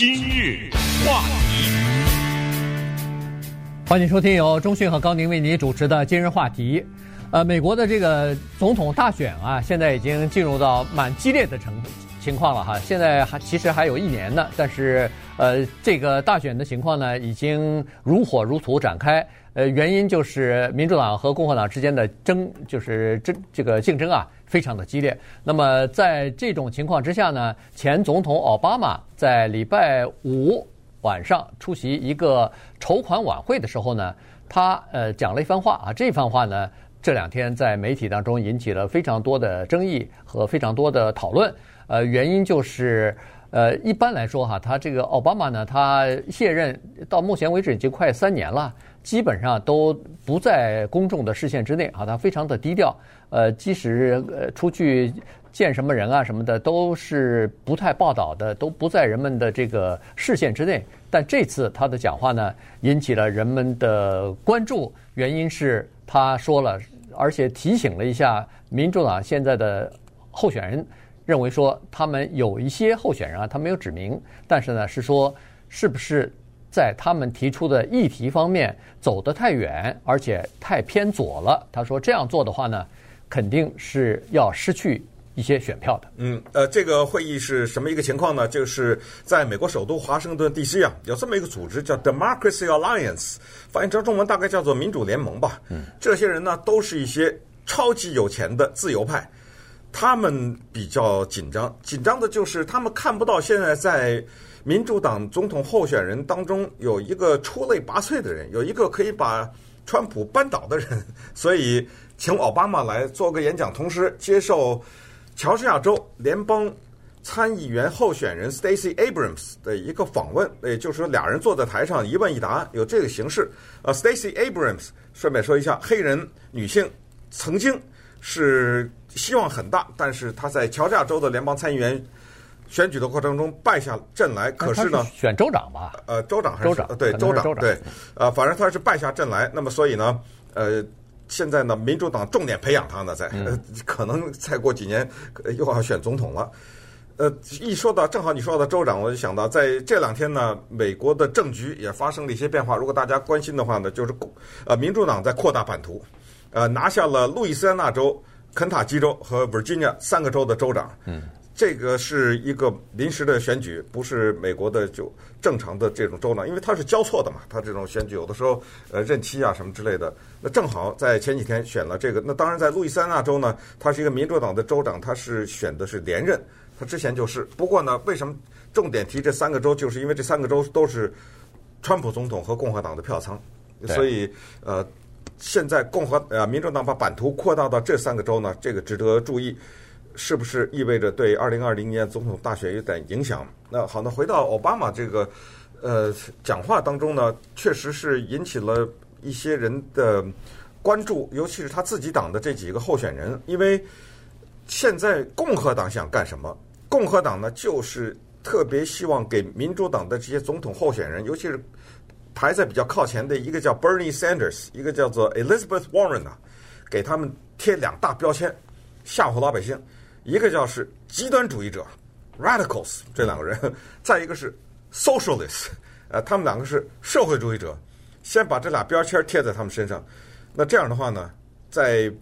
今日话题，欢迎收听由中讯和高宁为您主持的今日话题。呃，美国的这个总统大选啊，现在已经进入到蛮激烈的程情况了哈。现在还其实还有一年呢，但是呃，这个大选的情况呢，已经如火如荼展开。呃，原因就是民主党和共和党之间的争，就是争这个竞争啊，非常的激烈。那么在这种情况之下呢，前总统奥巴马在礼拜五晚上出席一个筹款晚会的时候呢，他呃讲了一番话啊，这番话呢，这两天在媒体当中引起了非常多的争议和非常多的讨论。呃，原因就是。呃，一般来说哈，他这个奥巴马呢，他卸任到目前为止已经快三年了，基本上都不在公众的视线之内啊，他非常的低调。呃，即使呃出去见什么人啊什么的，都是不太报道的，都不在人们的这个视线之内。但这次他的讲话呢，引起了人们的关注，原因是他说了，而且提醒了一下民主党现在的候选人。认为说他们有一些候选人啊，他没有指明，但是呢是说是不是在他们提出的议题方面走得太远，而且太偏左了。他说这样做的话呢，肯定是要失去一些选票的。嗯，呃，这个会议是什么一个情况呢？就是在美国首都华盛顿 DC 啊，有这么一个组织叫 Democracy Alliance，翻译成中文大概叫做民主联盟吧。嗯，这些人呢都是一些超级有钱的自由派。他们比较紧张，紧张的就是他们看不到现在在民主党总统候选人当中有一个出类拔萃的人，有一个可以把川普扳倒的人，所以请奥巴马来做个演讲，同时接受乔治亚州联邦参议员候选人 Stacey Abrams 的一个访问，也就是说俩人坐在台上一问一答，有这个形式。呃，Stacey Abrams 顺便说一下，黑人女性曾经是。希望很大，但是他在乔治亚州的联邦参议员选举的过程中败下阵来。可是呢，选州长吧？呃，州长还是州长？对，州长，州长对，呃，反正他是败下阵来。那么，所以呢，呃，现在呢，民主党重点培养他呢，在、呃、可能再过几年又要选总统了。呃，一说到正好你说到州长，我就想到在这两天呢，美国的政局也发生了一些变化。如果大家关心的话呢，就是呃，民主党在扩大版图，呃，拿下了路易斯安那州。肯塔基州和 Virginia 三个州的州长，嗯，这个是一个临时的选举，不是美国的就正常的这种州长，因为它是交错的嘛，它这种选举有的时候呃任期啊什么之类的，那正好在前几天选了这个，那当然在路易斯安那州呢，他是一个民主党的州长，他是选的是连任，他之前就是，不过呢，为什么重点提这三个州，就是因为这三个州都是川普总统和共和党的票仓，所以呃。现在共和呃民主党把版图扩大到这三个州呢，这个值得注意，是不是意味着对二零二零年总统大选有点影响？那好，那回到奥巴马这个呃讲话当中呢，确实是引起了一些人的关注，尤其是他自己党的这几个候选人，因为现在共和党想干什么？共和党呢，就是特别希望给民主党的这些总统候选人，尤其是。排在比较靠前的一个叫 Bernie Sanders，一个叫做 Elizabeth Warren 啊，给他们贴两大标签，吓唬老百姓。一个叫是极端主义者 Radicals 这两个人，再一个是 Socialists，呃，他们两个是社会主义者。先把这俩标签贴在他们身上，那这样的话呢，在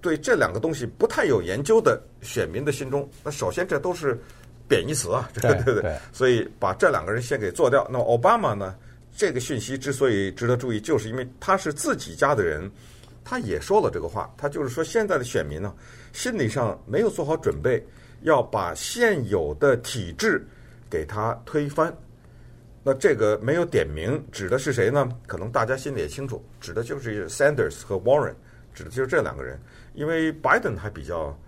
对这两个东西不太有研究的选民的心中，那首先这都是贬义词啊，对 对对，所以把这两个人先给做掉。那么奥巴马呢？这个讯息之所以值得注意，就是因为他是自己家的人，他也说了这个话。他就是说，现在的选民呢，心理上没有做好准备，要把现有的体制给他推翻。那这个没有点名，指的是谁呢？可能大家心里也清楚，指的就是 Sanders 和 Warren，指的就是这两个人。因为 Biden 还比较。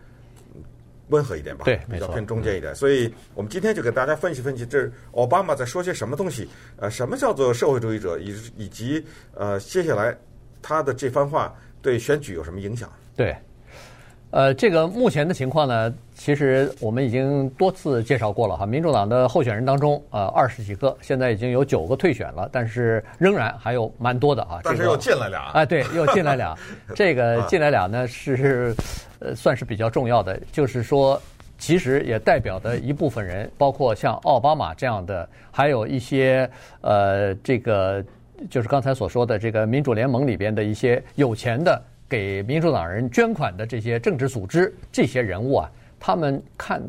温和一点吧，对，比较偏中间一点，所以我们今天就给大家分析分析，这奥巴马在说些什么东西？呃，什么叫做社会主义者？以以及呃，接下来他的这番话对选举有什么影响？对。呃，这个目前的情况呢，其实我们已经多次介绍过了哈。民主党的候选人当中，呃，二十几个，现在已经有九个退选了，但是仍然还有蛮多的啊。但是又进来俩。啊，对，又进来俩。这个进来俩呢，是呃，算是比较重要的，就是说，其实也代表的一部分人，包括像奥巴马这样的，还有一些呃，这个就是刚才所说的这个民主联盟里边的一些有钱的给民主党人捐款的这些政治组织，这些人物啊，他们看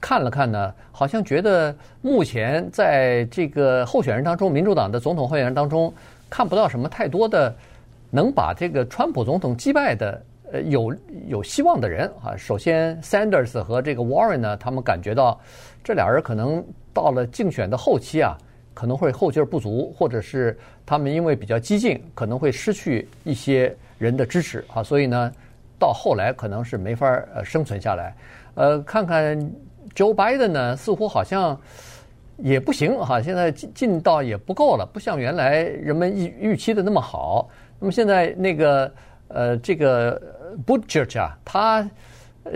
看了看呢，好像觉得目前在这个候选人当中，民主党的总统候选人当中，看不到什么太多的能把这个川普总统击败的。呃，有有希望的人啊，首先 Sanders 和这个 Warren 呢，他们感觉到这俩人可能到了竞选的后期啊，可能会后劲儿不足，或者是他们因为比较激进，可能会失去一些人的支持啊，所以呢，到后来可能是没法呃生存下来。呃，看看 Joe Biden 呢，似乎好像也不行哈，现在进进到也不够了，不像原来人们预预期的那么好。那么现在那个呃，这个。Buttigieg 啊，他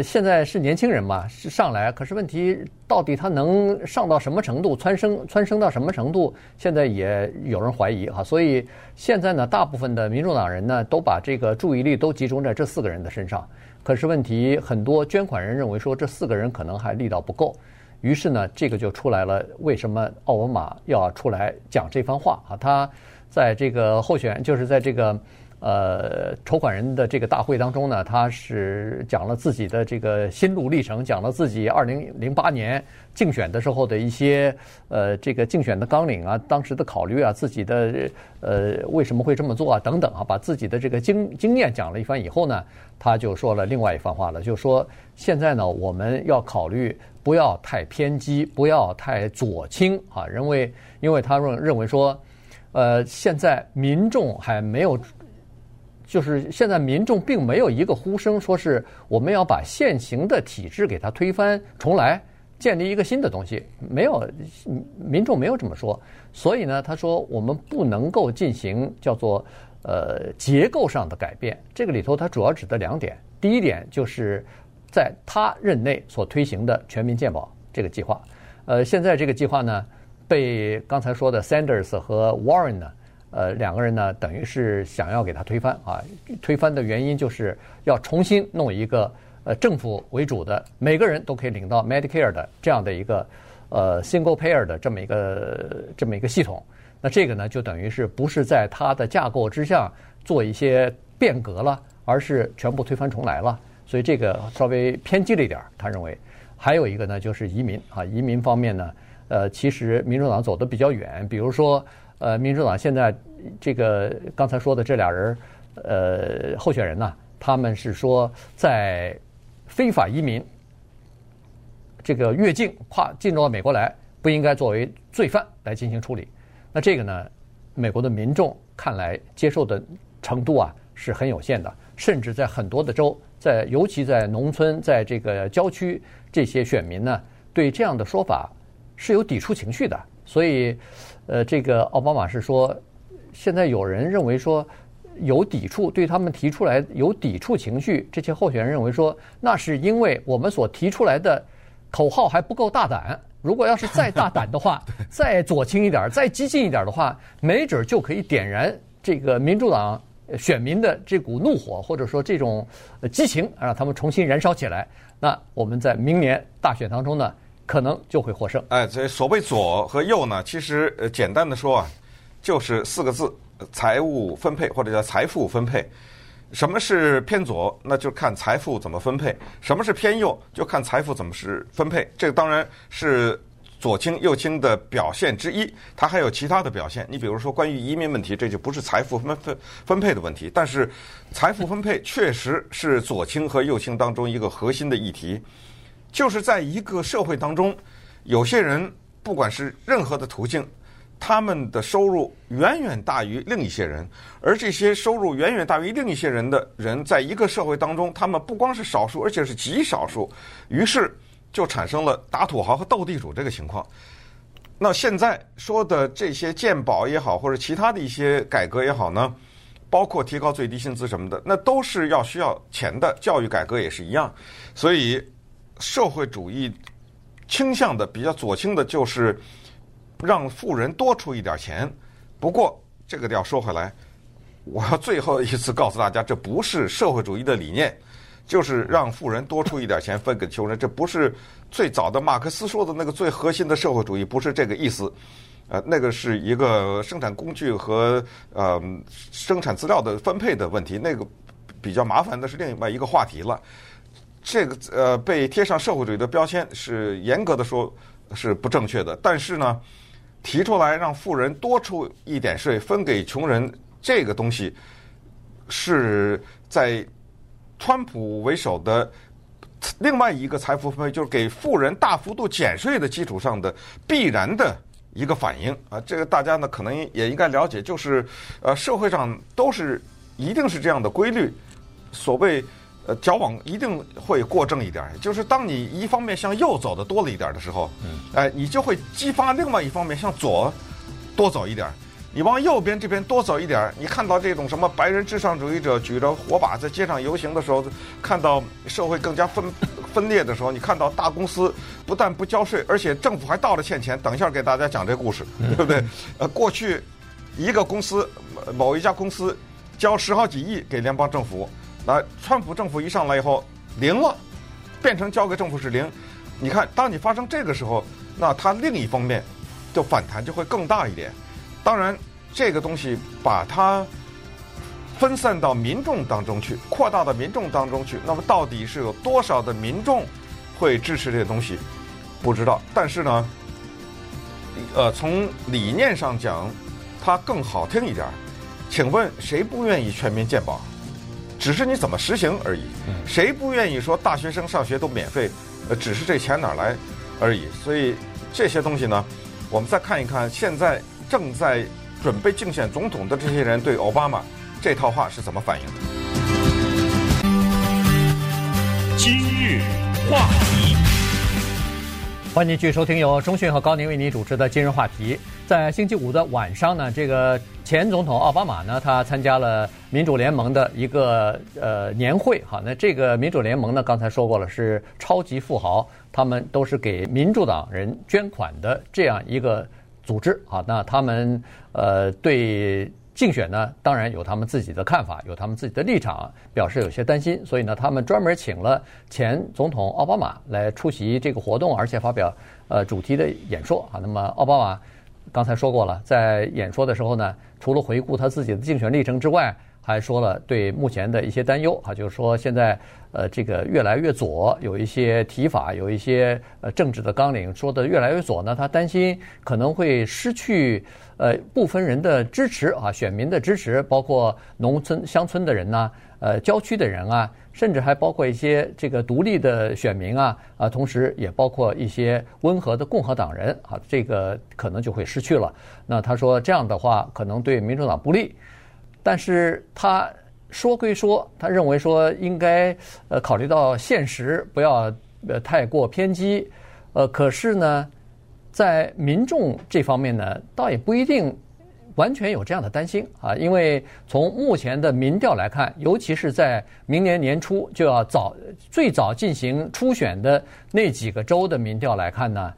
现在是年轻人嘛，是上来，可是问题到底他能上到什么程度，蹿升蹿升到什么程度，现在也有人怀疑哈。所以现在呢，大部分的民主党人呢，都把这个注意力都集中在这四个人的身上。可是问题很多，捐款人认为说这四个人可能还力道不够，于是呢，这个就出来了。为什么奥巴马要出来讲这番话啊？他在这个候选，就是在这个。呃，筹款人的这个大会当中呢，他是讲了自己的这个心路历程，讲了自己二零零八年竞选的时候的一些呃这个竞选的纲领啊，当时的考虑啊，自己的呃为什么会这么做啊等等啊，把自己的这个经经验讲了一番以后呢，他就说了另外一番话了，就说现在呢我们要考虑不要太偏激，不要太左倾啊，认为因为他认认为说，呃现在民众还没有。就是现在民众并没有一个呼声，说是我们要把现行的体制给它推翻重来，建立一个新的东西，没有，民众没有这么说。所以呢，他说我们不能够进行叫做呃结构上的改变。这个里头他主要指的两点，第一点就是在他任内所推行的全民健保这个计划。呃，现在这个计划呢，被刚才说的 Sanders 和 Warren 呢。呃，两个人呢，等于是想要给他推翻啊！推翻的原因就是要重新弄一个呃政府为主的，每个人都可以领到 Medicare 的这样的一个呃 single payer 的这么一个这么一个系统。那这个呢，就等于是不是在它的架构之下做一些变革了，而是全部推翻重来了。所以这个稍微偏激了一点，他认为。还有一个呢，就是移民啊，移民方面呢，呃，其实民主党走得比较远，比如说。呃，民主党现在这个刚才说的这俩人，呃，候选人呢，他们是说在非法移民这个越境跨进入到美国来，不应该作为罪犯来进行处理。那这个呢，美国的民众看来接受的程度啊是很有限的，甚至在很多的州，在尤其在农村，在这个郊区，这些选民呢，对这样的说法是有抵触情绪的，所以。呃，这个奥巴马是说，现在有人认为说有抵触，对他们提出来有抵触情绪。这些候选人认为说，那是因为我们所提出来的口号还不够大胆。如果要是再大胆的话，再左倾一点，再激进一点的话，没准就可以点燃这个民主党选民的这股怒火，或者说这种激情，让他们重新燃烧起来。那我们在明年大选当中呢，可能就会获胜。哎，这所谓左和右呢，其实呃，简单的说啊，就是四个字：财务分配或者叫财富分配。什么是偏左？那就看财富怎么分配；什么是偏右？就看财富怎么是分配。这当然是左倾右倾的表现之一，它还有其他的表现。你比如说关于移民问题，这就不是财富分分分配的问题，但是财富分配确实是左倾和右倾当中一个核心的议题。就是在一个社会当中，有些人不管是任何的途径，他们的收入远远大于另一些人，而这些收入远远大于另一些人的人，在一个社会当中，他们不光是少数，而且是极少数，于是就产生了打土豪和斗地主这个情况。那现在说的这些健保也好，或者其他的一些改革也好呢，包括提高最低薪资什么的，那都是要需要钱的。教育改革也是一样，所以。社会主义倾向的比较左倾的，就是让富人多出一点钱。不过，这个要说回来，我要最后一次告诉大家，这不是社会主义的理念，就是让富人多出一点钱分给穷人。这不是最早的马克思说的那个最核心的社会主义，不是这个意思。呃，那个是一个生产工具和呃生产资料的分配的问题，那个比较麻烦的是另外一个话题了。这个呃被贴上社会主义的标签是严格的说是不正确的，但是呢，提出来让富人多出一点税分给穷人，这个东西是在川普为首的另外一个财富分配，就是给富人大幅度减税的基础上的必然的。一个反应啊，这个大家呢可能也应该了解，就是呃社会上都是一定是这样的规律，所谓呃矫枉一定会过正一点，就是当你一方面向右走的多了一点的时候，嗯，哎，你就会激发另外一方面向左多走一点。你往右边这边多走一点，你看到这种什么白人至上主义者举着火把在街上游行的时候，看到社会更加分分裂的时候，你看到大公司不但不交税，而且政府还倒着欠钱。等一下给大家讲这故事，对不对？呃，过去一个公司某一家公司交十好几亿给联邦政府，那川普政府一上来以后零了，变成交给政府是零。你看，当你发生这个时候，那它另一方面就反弹就会更大一点。当然，这个东西把它分散到民众当中去，扩大到民众当中去，那么到底是有多少的民众会支持这个东西？不知道。但是呢，呃，从理念上讲，它更好听一点。请问谁不愿意全民健保？只是你怎么实行而已。谁不愿意说大学生上学都免费？呃，只是这钱哪来而已。所以这些东西呢，我们再看一看现在。正在准备竞选总统的这些人对奥巴马这套话是怎么反应的？今日话题，欢迎继续收听由中讯和高宁为您主持的《今日话题》。在星期五的晚上呢，这个前总统奥巴马呢，他参加了民主联盟的一个呃年会。好，那这个民主联盟呢，刚才说过了，是超级富豪，他们都是给民主党人捐款的这样一个。组织啊，那他们呃对竞选呢，当然有他们自己的看法，有他们自己的立场，表示有些担心，所以呢，他们专门请了前总统奥巴马来出席这个活动，而且发表呃主题的演说啊。那么奥巴马刚才说过了，在演说的时候呢，除了回顾他自己的竞选历程之外，还说了对目前的一些担忧啊，就是说现在呃这个越来越左，有一些提法，有一些呃政治的纲领说的越来越左呢，他担心可能会失去呃部分人的支持啊，选民的支持，包括农村乡村的人呐，呃郊区的人啊，甚至还包括一些这个独立的选民啊啊，同时也包括一些温和的共和党人啊，这个可能就会失去了。那他说这样的话可能对民主党不利。但是他说归说，他认为说应该呃考虑到现实，不要呃太过偏激，呃可是呢，在民众这方面呢，倒也不一定完全有这样的担心啊，因为从目前的民调来看，尤其是在明年年初就要早最早进行初选的那几个州的民调来看呢，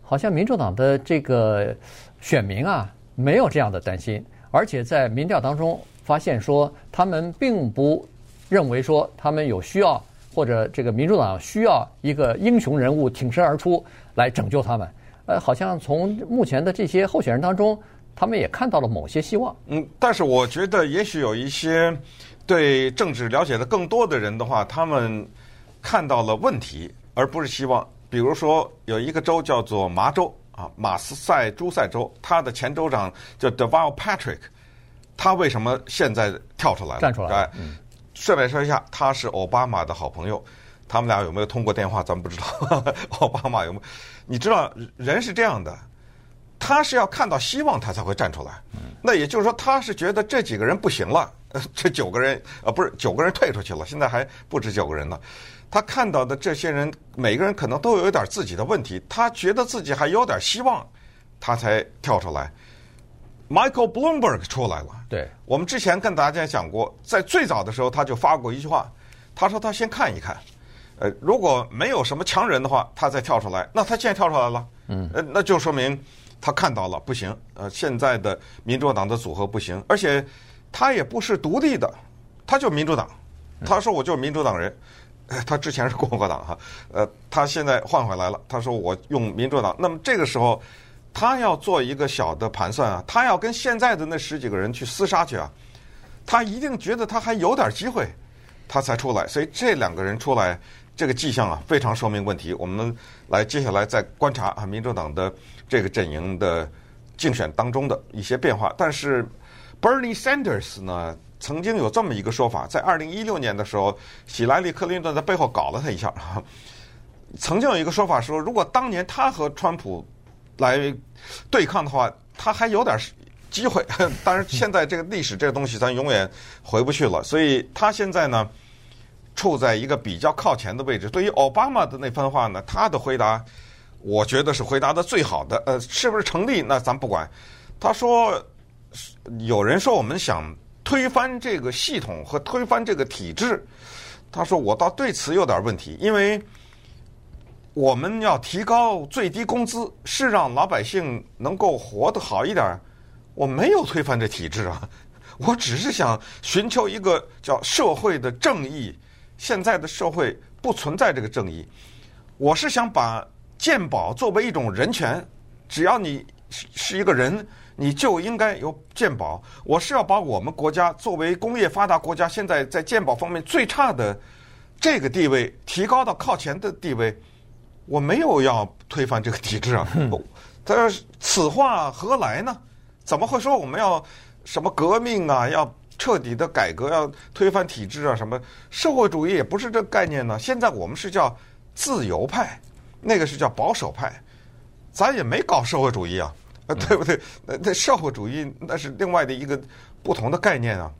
好像民主党的这个选民啊没有这样的担心，而且在民调当中。发现说，他们并不认为说他们有需要，或者这个民主党需要一个英雄人物挺身而出来拯救他们。呃，好像从目前的这些候选人当中，他们也看到了某些希望。嗯，但是我觉得也许有一些对政治了解的更多的人的话，他们看到了问题，而不是希望。比如说，有一个州叫做麻州啊，马斯赛诸塞州，他的前州长叫 Deval Patrick。他为什么现在跳出来了？站出来了。嗯，顺便说一下，他是奥巴马的好朋友，他们俩有没有通过电话，咱们不知道。奥巴马有没有？你知道，人是这样的，他是要看到希望，他才会站出来。那也就是说，他是觉得这几个人不行了，这九个人啊，不是九个人退出去了，现在还不止九个人呢。他看到的这些人，每个人可能都有一点自己的问题，他觉得自己还有点希望，他才跳出来。Michael Bloomberg 出来了。对，我们之前跟大家讲过，在最早的时候他就发过一句话，他说他先看一看，呃，如果没有什么强人的话，他再跳出来。那他现在跳出来了，嗯，呃，那就说明他看到了不行，呃，现在的民主党的组合不行，而且他也不是独立的，他就民主党，他说我就是民主党人，呃 他之前是共和党哈，呃，他现在换回来了。他说我用民主党，那么这个时候他要做一个小的盘算啊，他要跟现在的那十几个人去厮杀去啊，他一定觉得他还有点机会，他才出来。所以这两个人出来，这个迹象啊，非常说明问题。我们来接下来再观察啊，民主党的这个阵营的竞选当中的一些变化。但是 Bernie Sanders 呢？曾经有这么一个说法，在二零一六年的时候，希拉里·克林顿在背后搞了他一下。曾经有一个说法说，如果当年他和川普来对抗的话，他还有点机会。当然，现在这个历史这个东西，咱永远回不去了。所以他现在呢，处在一个比较靠前的位置。对于奥巴马的那番话呢，他的回答，我觉得是回答的最好的。呃，是不是成立？那咱不管。他说，有人说我们想。推翻这个系统和推翻这个体制，他说我倒对此有点问题，因为我们要提高最低工资，是让老百姓能够活得好一点。我没有推翻这体制啊，我只是想寻求一个叫社会的正义。现在的社会不存在这个正义，我是想把鉴宝作为一种人权，只要你是是一个人。你就应该有鉴宝。我是要把我们国家作为工业发达国家，现在在鉴宝方面最差的这个地位提高到靠前的地位。我没有要推翻这个体制啊。他说此话何来呢？怎么会说我们要什么革命啊？要彻底的改革，要推翻体制啊？什么社会主义也不是这概念呢？现在我们是叫自由派，那个是叫保守派，咱也没搞社会主义啊。啊，对不对？那那社会主义那是另外的一个不同的概念啊，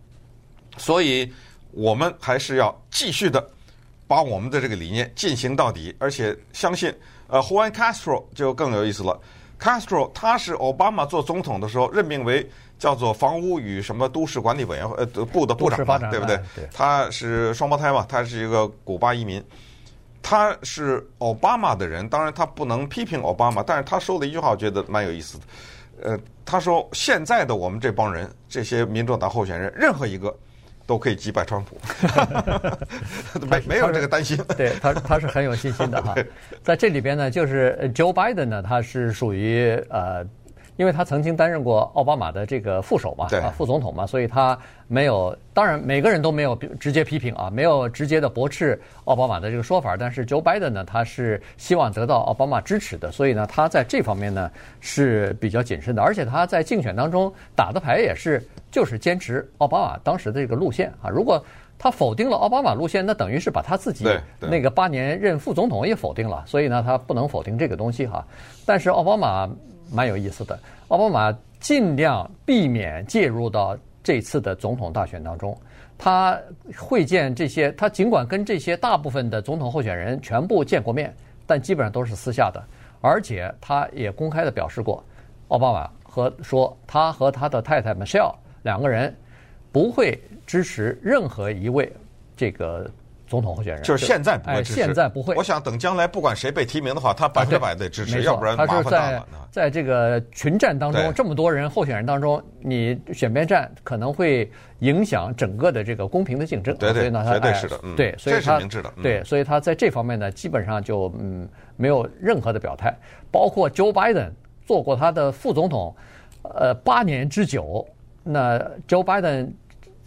所以我们还是要继续的把我们的这个理念进行到底，而且相信呃，Juan Castro 就更有意思了。Castro 他是奥巴马做总统的时候任命为叫做房屋与什么都市管理委员会呃部的部长嘛，对不对？对，他是双胞胎嘛，他是一个古巴移民。他是奥巴马的人，当然他不能批评奥巴马，但是他说的一句话，我觉得蛮有意思的。呃，他说现在的我们这帮人，这些民主党候选人，任何一个都可以击败川普，没没有这个担心。对他，他是很有信心的哈。在这里边呢，就是 Joe Biden 呢，他是属于呃。因为他曾经担任过奥巴马的这个副手嘛，啊，副总统嘛，所以他没有，当然每个人都没有直接批评啊，没有直接的驳斥奥巴马的这个说法。但是 Joe Biden 呢，他是希望得到奥巴马支持的，所以呢，他在这方面呢是比较谨慎的。而且他在竞选当中打的牌也是就是坚持奥巴马当时的这个路线啊。如果他否定了奥巴马路线，那等于是把他自己那个八年任副总统也否定了。所以呢，他不能否定这个东西哈。但是奥巴马。蛮有意思的，奥巴马尽量避免介入到这次的总统大选当中。他会见这些，他尽管跟这些大部分的总统候选人全部见过面，但基本上都是私下的。而且他也公开的表示过，奥巴马和说他和他的太太 Michelle 两个人不会支持任何一位这个。总统候选人就是现在不会支持，现在不会。我想等将来不管谁被提名的话，他百分之百得支持，要不然麻烦大了。在这个群战当中，这么多人候选人当中，你选边站可能会影响整个的这个公平的竞争。对对，绝对是的。对，所以他明智的。对，所以他在这方面呢，基本上就嗯没有任何的表态。包括 Joe Biden 做过他的副总统，呃八年之久，那 Joe Biden。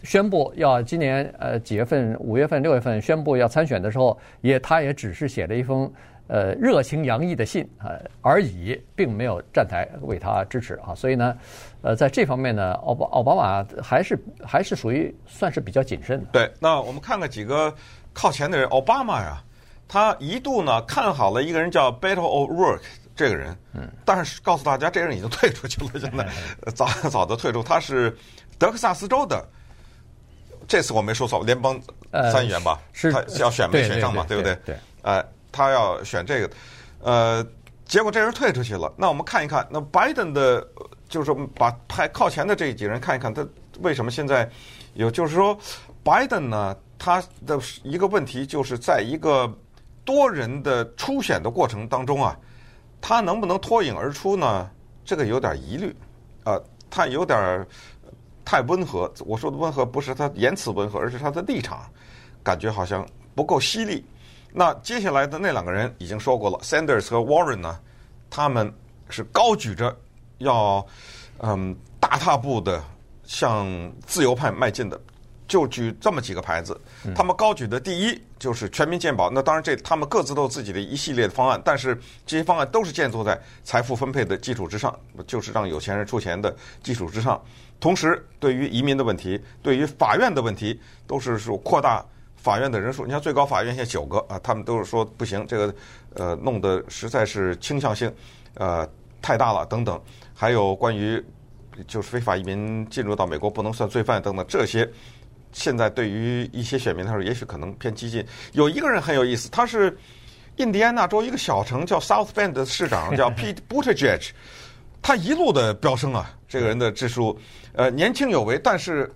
宣布要今年呃几月份，五月份、六月份宣布要参选的时候，也他也只是写了一封呃热情洋溢的信啊而已，并没有站台为他支持啊。所以呢，呃，在这方面呢，奥巴奥巴马还是还是属于算是比较谨慎的。对，那我们看看几个靠前的人，奥巴马呀，他一度呢看好了一个人叫 Beto O'Rourke 这个人，嗯，但是告诉大家，这个人已经退出去了，现在早早的退出，他是德克萨斯州的。这次我没说错，联邦参议员吧，是他要选没选上嘛，对不对？对，呃，他要选这个，呃，结果这人退出去了。那我们看一看，那拜登的，就是说把排靠前的这几人看一看，他为什么现在有？就是说，拜登呢，他的一个问题就是在一个多人的初选的过程当中啊，他能不能脱颖而出呢？这个有点疑虑，啊，他有点。太温和，我说的温和不是他言辞温和，而是他的立场，感觉好像不够犀利。那接下来的那两个人已经说过了，Sanders 和 Warren 呢，他们是高举着要嗯大踏步的向自由派迈进的。就举这么几个牌子，他们高举的第一就是全民健保。那当然，这他们各自都有自己的一系列的方案，但是这些方案都是建筑在财富分配的基础之上，就是让有钱人出钱的基础之上。同时，对于移民的问题，对于法院的问题，都是说扩大法院的人数。你看最高法院现在九个啊，他们都是说不行，这个呃弄得实在是倾向性呃太大了等等。还有关于就是非法移民进入到美国不能算罪犯等等这些。现在对于一些选民来说，也许可能偏激进。有一个人很有意思，他是印第安纳州一个小城叫 South Bend 的市长，叫 Pete Buttigieg。他一路的飙升啊，这个人的支出，呃，年轻有为，但是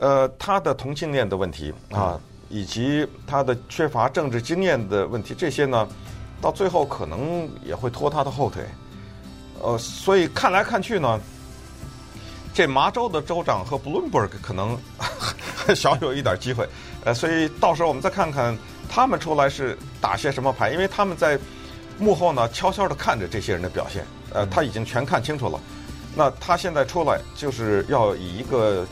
呃，他的同性恋的问题啊，以及他的缺乏政治经验的问题，这些呢，到最后可能也会拖他的后腿。呃，所以看来看去呢。这麻州的州长和 Bloomberg 可能 小有一点机会，呃，所以到时候我们再看看他们出来是打些什么牌，因为他们在幕后呢悄悄地看着这些人的表现，呃，他已经全看清楚了。那他现在出来就是要以一个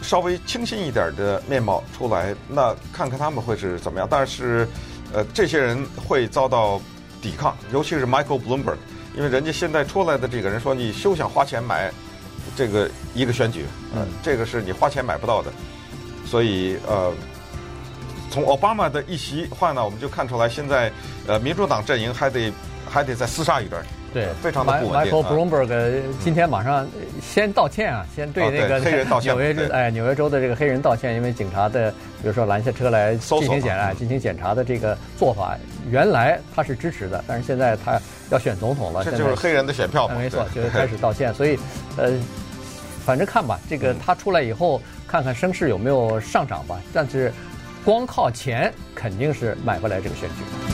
稍微清新一点的面貌出来，那看看他们会是怎么样。但是，呃，这些人会遭到抵抗，尤其是 Michael Bloomberg，因为人家现在出来的这个人说，你休想花钱买。这个一个选举，嗯，这个是你花钱买不到的，所以呃，从奥巴马的一席话呢，我们就看出来，现在呃，民主党阵营还得还得再厮杀一段，对，非常的不稳定。Michael Bloomberg 今天马上先道歉啊，先对那个黑人道歉，纽约州哎，纽约州的这个黑人道歉，因为警察的比如说拦下车来进行检查、进行检查的这个做法，原来他是支持的，但是现在他要选总统了，这就是黑人的选票嘛，没错，就是开始道歉，所以呃。反正看吧，这个他出来以后，看看声势有没有上涨吧。但是，光靠钱肯定是买不来这个选举。